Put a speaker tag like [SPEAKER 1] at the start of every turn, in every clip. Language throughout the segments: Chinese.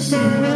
[SPEAKER 1] Christmas.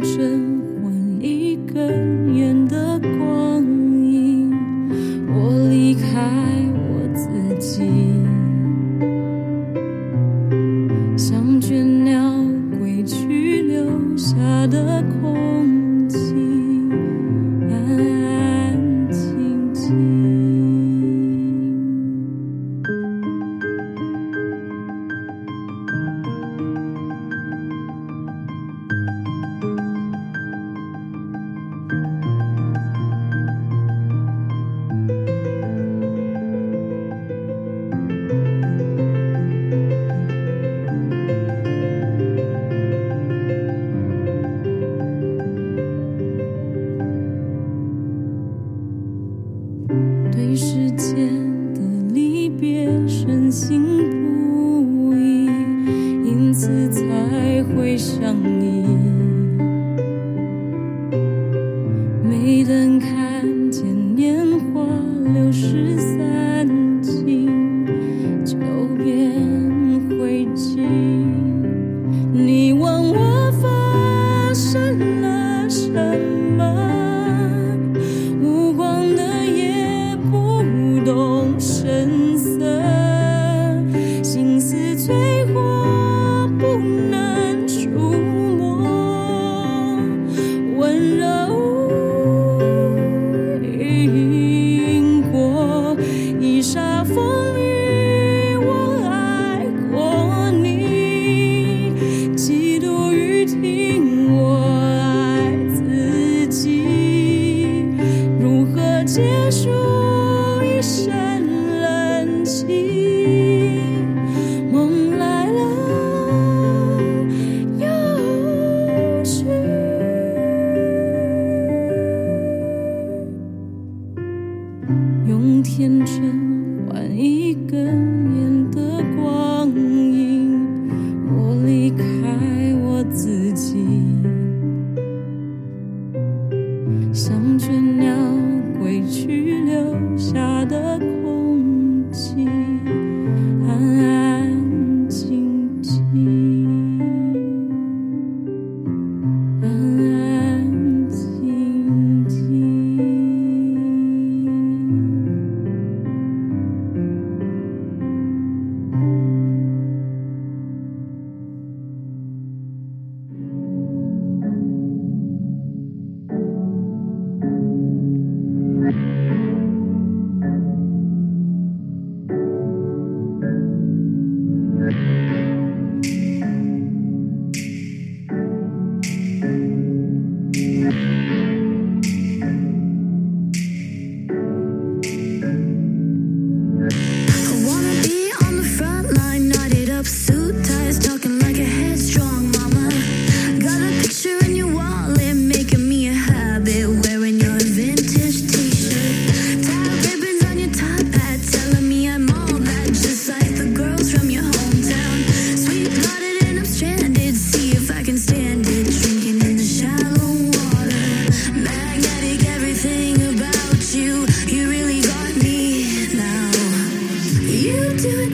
[SPEAKER 1] 真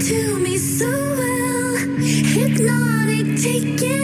[SPEAKER 1] to me so well. Hypnotic, taking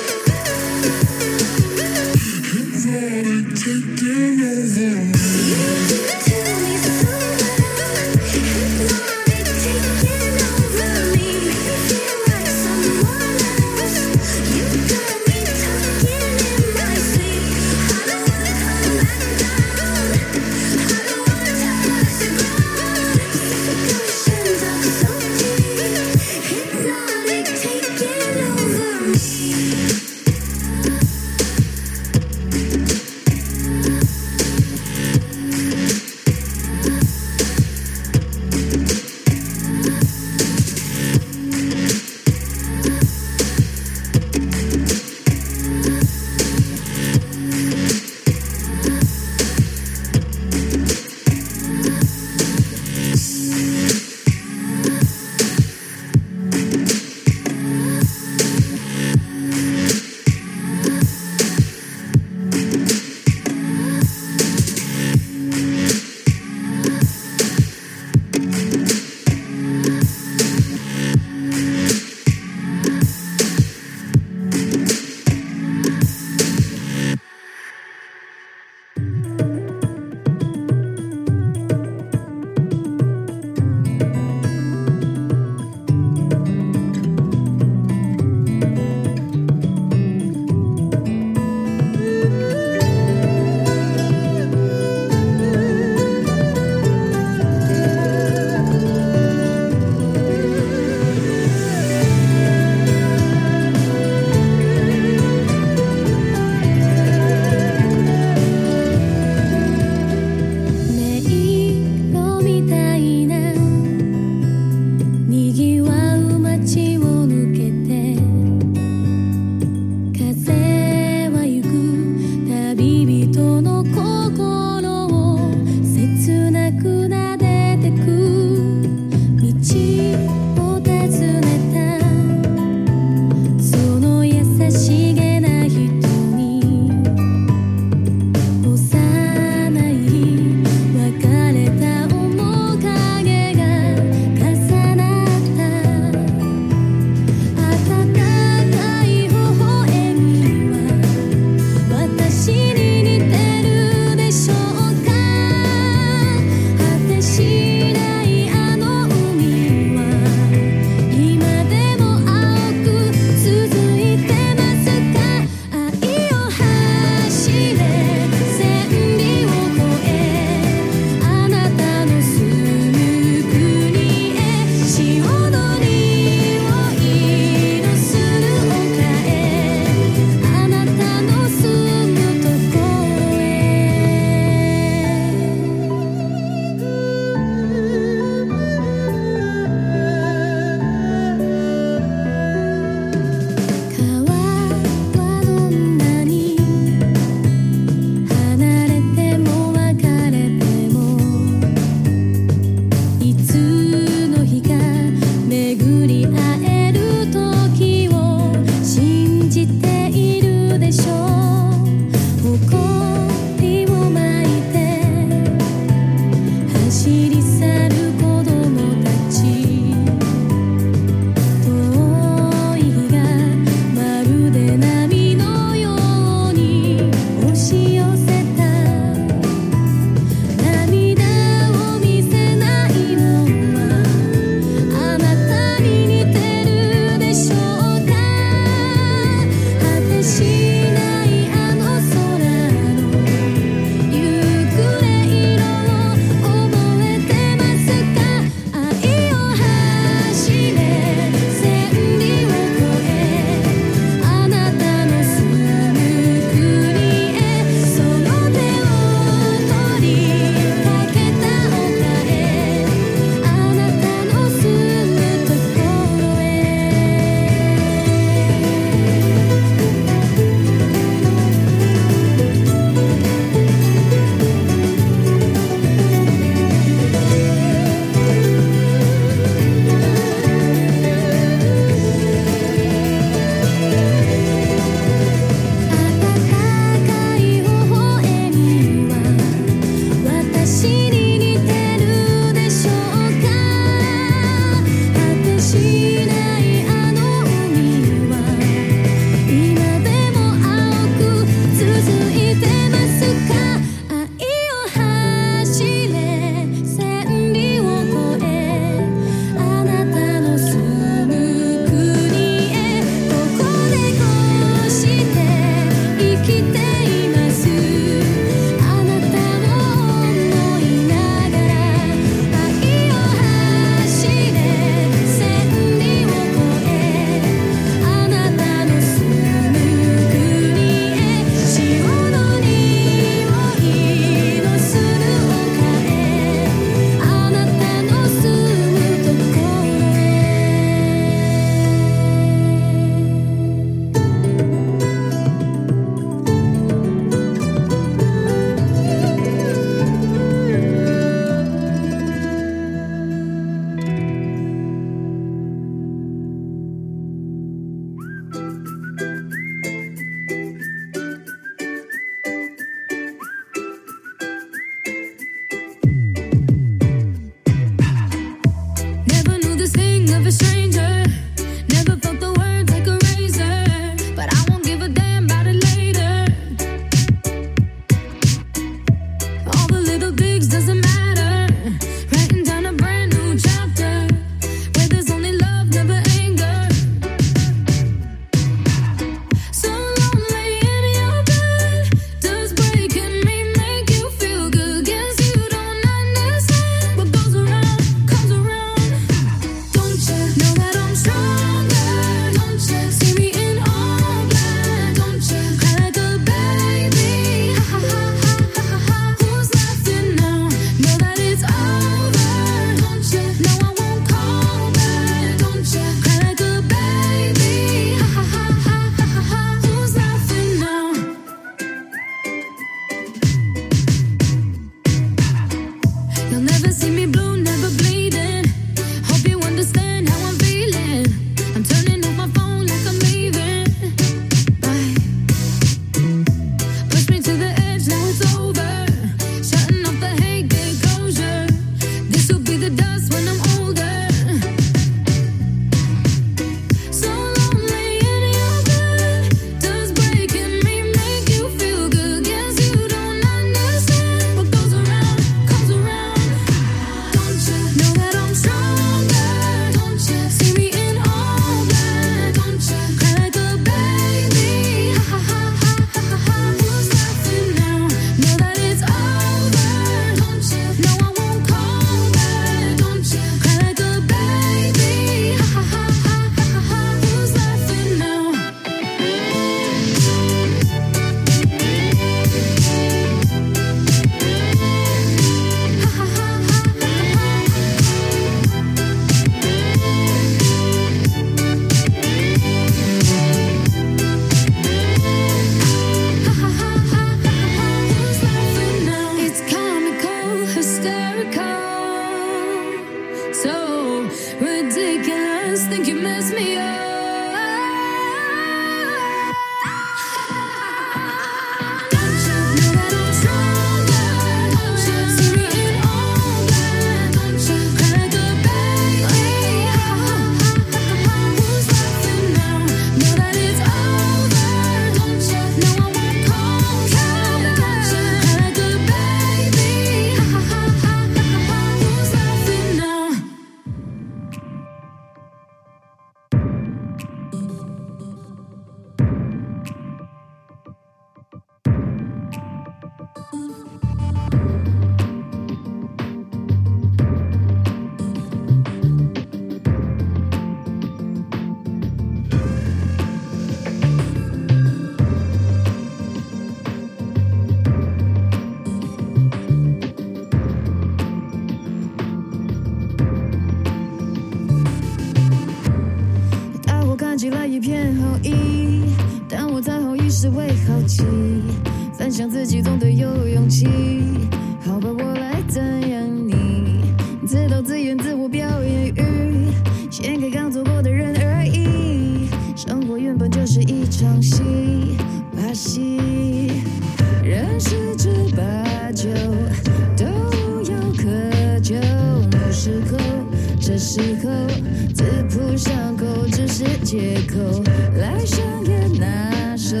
[SPEAKER 2] 借口来上演那首《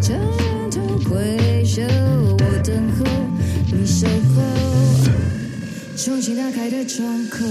[SPEAKER 2] 将人头归首》，我等候你，守候重新打开的窗口。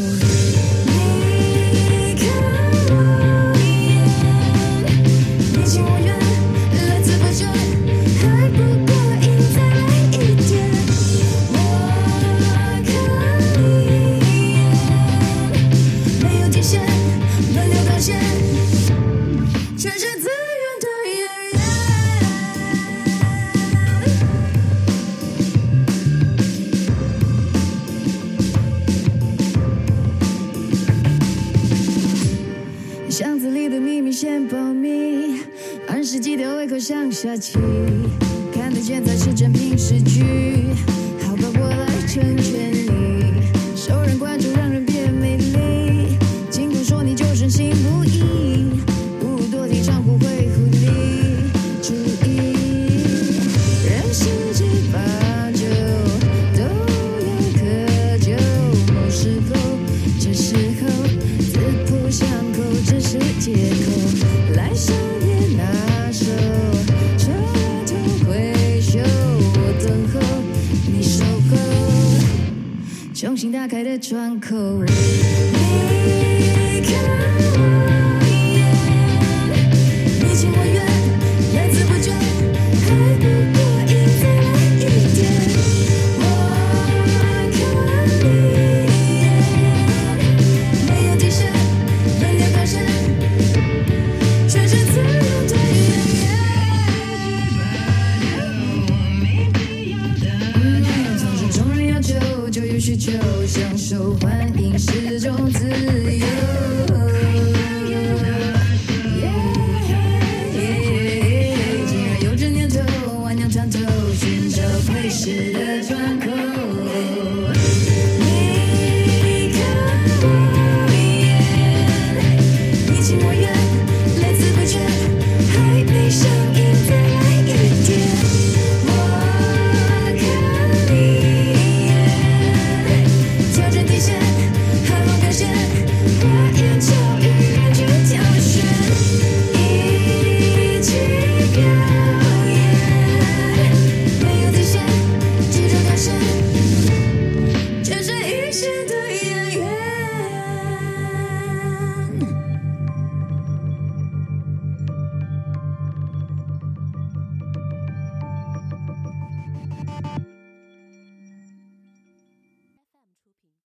[SPEAKER 2] 箱子里的秘密先保密，按时记得胃口上下倾，看得见才是真凭实据，好吧，我来成全。你的窗口。